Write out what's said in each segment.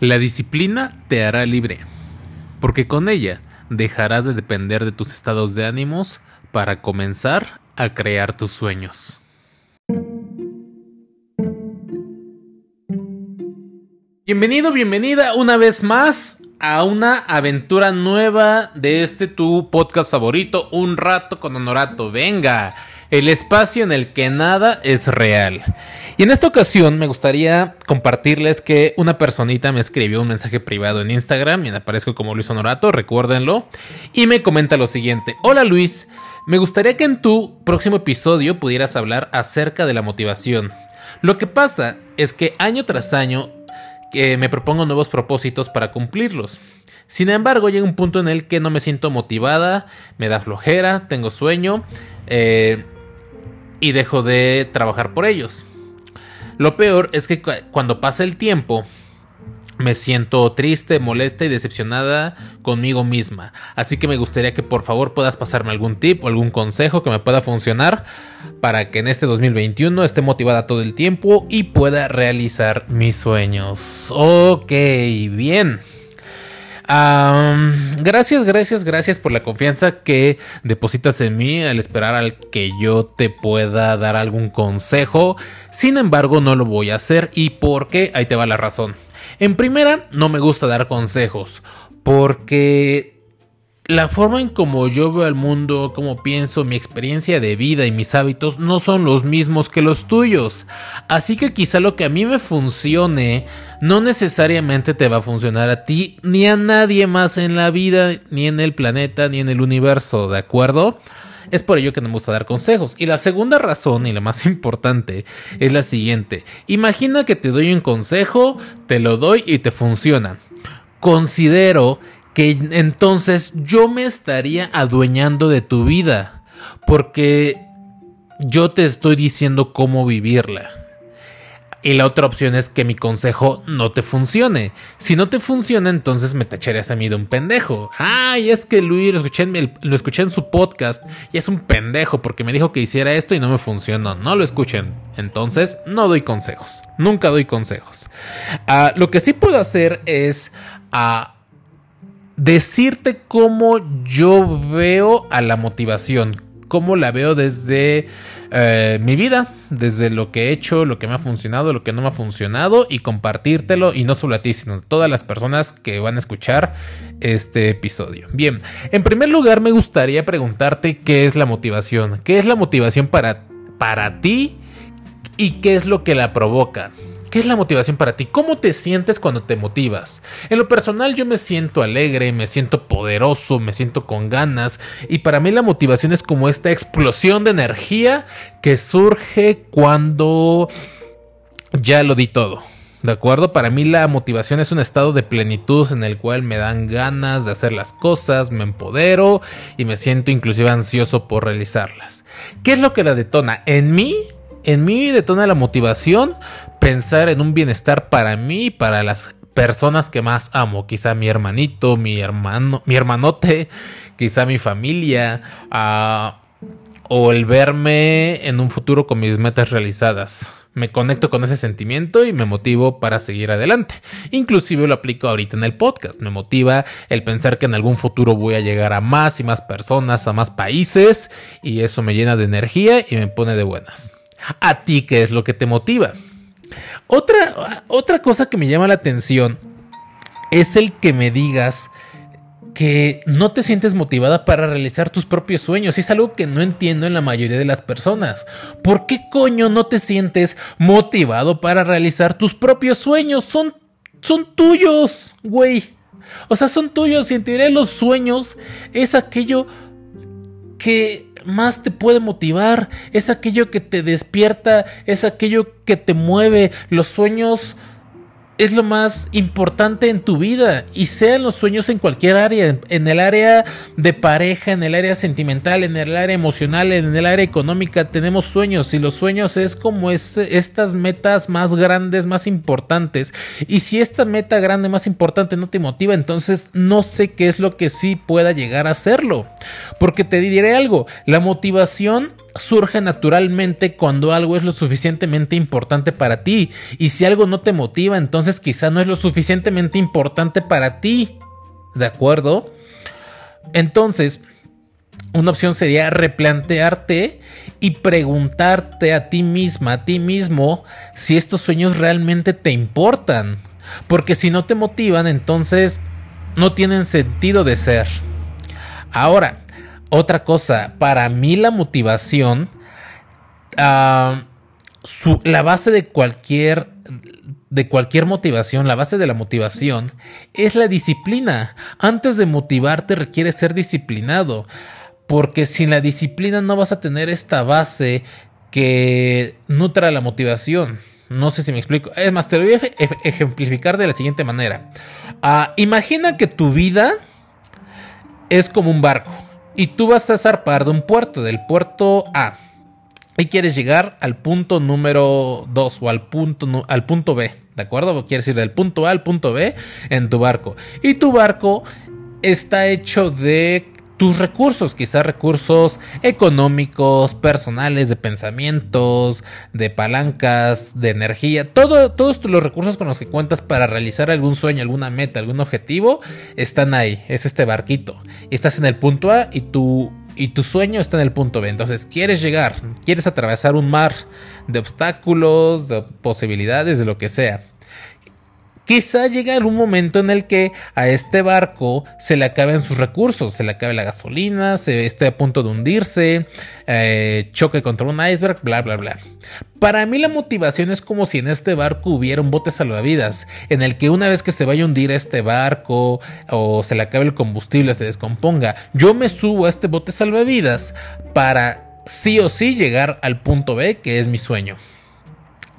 La disciplina te hará libre, porque con ella dejarás de depender de tus estados de ánimos para comenzar a crear tus sueños. Bienvenido, bienvenida una vez más a una aventura nueva de este tu podcast favorito, Un rato con Honorato. Venga, el espacio en el que nada es real. Y en esta ocasión me gustaría compartirles que una personita me escribió un mensaje privado en Instagram y aparezco como Luis Honorato, recuérdenlo, y me comenta lo siguiente. Hola Luis, me gustaría que en tu próximo episodio pudieras hablar acerca de la motivación. Lo que pasa es que año tras año eh, me propongo nuevos propósitos para cumplirlos. Sin embargo, llega un punto en el que no me siento motivada, me da flojera, tengo sueño eh, y dejo de trabajar por ellos. Lo peor es que cuando pasa el tiempo, me siento triste, molesta y decepcionada conmigo misma. Así que me gustaría que por favor puedas pasarme algún tip o algún consejo que me pueda funcionar para que en este 2021 esté motivada todo el tiempo y pueda realizar mis sueños. Ok, bien gracias, gracias, gracias por la confianza que depositas en mí al esperar al que yo te pueda dar algún consejo. Sin embargo, no lo voy a hacer. ¿Y por qué? Ahí te va la razón. En primera, no me gusta dar consejos. Porque la forma en como yo veo el mundo, como pienso, mi experiencia de vida y mis hábitos no son los mismos que los tuyos. Así que quizá lo que a mí me funcione no necesariamente te va a funcionar a ti ni a nadie más en la vida, ni en el planeta, ni en el universo, ¿de acuerdo? Es por ello que no me gusta dar consejos. Y la segunda razón, y la más importante, es la siguiente. Imagina que te doy un consejo, te lo doy y te funciona. Considero que entonces yo me estaría adueñando de tu vida, porque yo te estoy diciendo cómo vivirla. Y la otra opción es que mi consejo no te funcione. Si no te funciona, entonces me tacharías a mí de un pendejo. Ay, es que Luis lo escuché, en, lo escuché en su podcast y es un pendejo porque me dijo que hiciera esto y no me funcionó. No lo escuchen. Entonces, no doy consejos. Nunca doy consejos. Ah, lo que sí puedo hacer es a decirte cómo yo veo a la motivación, cómo la veo desde eh, mi vida, desde lo que he hecho, lo que me ha funcionado, lo que no me ha funcionado y compartírtelo y no solo a ti, sino a todas las personas que van a escuchar este episodio. Bien, en primer lugar me gustaría preguntarte qué es la motivación, qué es la motivación para, para ti y qué es lo que la provoca. ¿Qué es la motivación para ti? ¿Cómo te sientes cuando te motivas? En lo personal yo me siento alegre, me siento poderoso, me siento con ganas y para mí la motivación es como esta explosión de energía que surge cuando ya lo di todo. ¿De acuerdo? Para mí la motivación es un estado de plenitud en el cual me dan ganas de hacer las cosas, me empodero y me siento inclusive ansioso por realizarlas. ¿Qué es lo que la detona? En mí en mí detona la motivación pensar en un bienestar para mí y para las personas que más amo. Quizá mi hermanito, mi hermano, mi hermanote, quizá mi familia. Ah, o el verme en un futuro con mis metas realizadas. Me conecto con ese sentimiento y me motivo para seguir adelante. Inclusive lo aplico ahorita en el podcast. Me motiva el pensar que en algún futuro voy a llegar a más y más personas, a más países y eso me llena de energía y me pone de buenas a ti qué es lo que te motiva. Otra, otra cosa que me llama la atención es el que me digas que no te sientes motivada para realizar tus propios sueños. Es algo que no entiendo en la mayoría de las personas. ¿Por qué coño no te sientes motivado para realizar tus propios sueños? Son, son tuyos, güey. O sea, son tuyos y en teoría los sueños es aquello que más te puede motivar, es aquello que te despierta, es aquello que te mueve. Los sueños es lo más importante en tu vida y sean los sueños en cualquier área, en, el área de pareja, en el área sentimental, en el área emocional, en el área económica, tenemos sueños y los sueños es como es, estas metas más grandes, más importantes. Y si esta meta grande, más importante no te motiva, entonces no sé qué es lo que sí pueda llegar a hacerlo. Porque te diré algo, la motivación surge naturalmente cuando algo es lo suficientemente importante para ti. Y si algo no te motiva, entonces quizá no es lo suficientemente importante para ti. ¿De acuerdo? Entonces, una opción sería replantearte y preguntarte a ti misma, a ti mismo, si estos sueños realmente te importan. Porque si no te motivan, entonces no tienen sentido de ser. Ahora, otra cosa, para mí la motivación, ah, la base de cualquier, de cualquier motivación, la base de la motivación es la disciplina. Antes de motivarte requiere ser disciplinado, porque sin la disciplina no vas a tener esta base que nutra la motivación. No sé si me explico. Es más, te lo voy a ejemplificar de la siguiente manera. Ah, imagina que tu vida es como un barco y tú vas a zarpar de un puerto, del puerto A, y quieres llegar al punto número 2 o al punto, al punto B, ¿de acuerdo? Quieres ir del punto A al punto B en tu barco. Y tu barco está hecho de tus recursos, quizás recursos económicos, personales, de pensamientos, de palancas, de energía, todo, todos los recursos con los que cuentas para realizar algún sueño, alguna meta, algún objetivo, están ahí, es este barquito. Estás en el punto A y tu, y tu sueño está en el punto B. Entonces quieres llegar, quieres atravesar un mar de obstáculos, de posibilidades, de lo que sea. Quizá llegue algún momento en el que a este barco se le acaben sus recursos, se le acabe la gasolina, se esté a punto de hundirse, eh, choque contra un iceberg, bla, bla, bla. Para mí la motivación es como si en este barco hubiera un bote salvavidas, en el que una vez que se vaya a hundir este barco o se le acabe el combustible, se descomponga, yo me subo a este bote salvavidas para sí o sí llegar al punto B, que es mi sueño.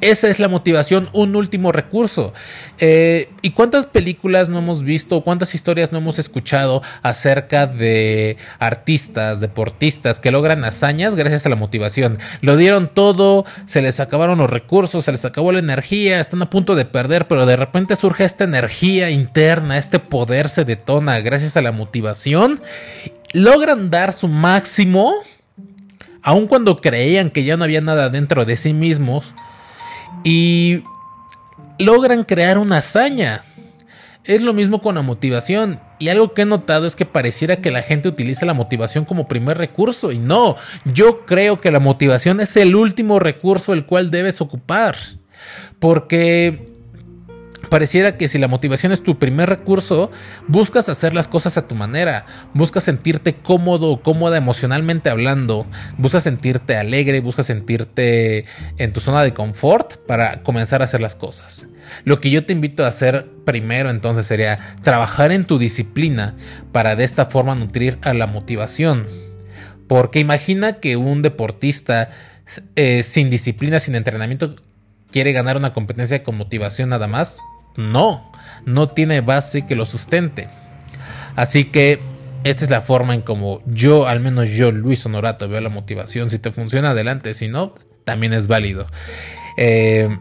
Esa es la motivación, un último recurso. Eh, ¿Y cuántas películas no hemos visto, cuántas historias no hemos escuchado acerca de artistas, deportistas que logran hazañas gracias a la motivación? Lo dieron todo, se les acabaron los recursos, se les acabó la energía, están a punto de perder, pero de repente surge esta energía interna, este poder se detona gracias a la motivación. Logran dar su máximo, aun cuando creían que ya no había nada dentro de sí mismos y logran crear una hazaña. Es lo mismo con la motivación. Y algo que he notado es que pareciera que la gente utiliza la motivación como primer recurso. Y no, yo creo que la motivación es el último recurso el cual debes ocupar. Porque pareciera que si la motivación es tu primer recurso, buscas hacer las cosas a tu manera, buscas sentirte cómodo o cómoda emocionalmente hablando, buscas sentirte alegre, buscas sentirte en tu zona de confort para comenzar a hacer las cosas. Lo que yo te invito a hacer primero entonces sería trabajar en tu disciplina para de esta forma nutrir a la motivación. Porque imagina que un deportista eh, sin disciplina, sin entrenamiento, quiere ganar una competencia con motivación nada más. No, no tiene base que lo sustente. Así que esta es la forma en como yo, al menos yo, Luis Honorato, veo la motivación. Si te funciona, adelante. Si no, también es válido. Eh,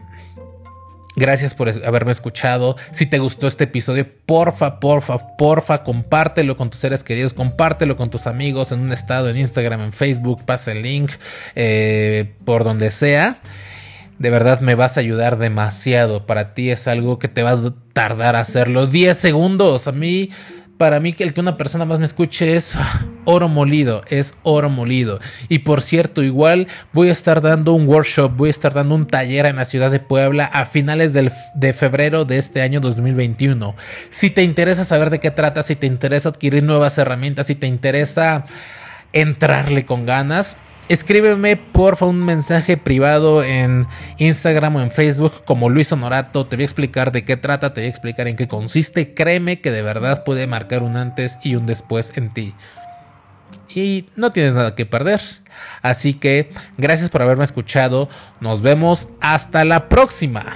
gracias por haberme escuchado. Si te gustó este episodio, porfa, porfa, porfa, compártelo con tus seres queridos, compártelo con tus amigos en un estado, en Instagram, en Facebook, pasa el link, eh, por donde sea de verdad me vas a ayudar demasiado. Para ti es algo que te va a tardar hacerlo 10 segundos. A mí, para mí que el que una persona más me escuche es oro molido, es oro molido. Y por cierto, igual voy a estar dando un workshop, voy a estar dando un taller en la ciudad de Puebla a finales de febrero de este año 2021. Si te interesa saber de qué trata, si te interesa adquirir nuevas herramientas, si te interesa entrarle con ganas, Escríbeme porfa un mensaje privado en Instagram o en Facebook como Luis Honorato. Te voy a explicar de qué trata, te voy a explicar en qué consiste. Créeme que de verdad puede marcar un antes y un después en ti. Y no tienes nada que perder. Así que gracias por haberme escuchado. Nos vemos hasta la próxima.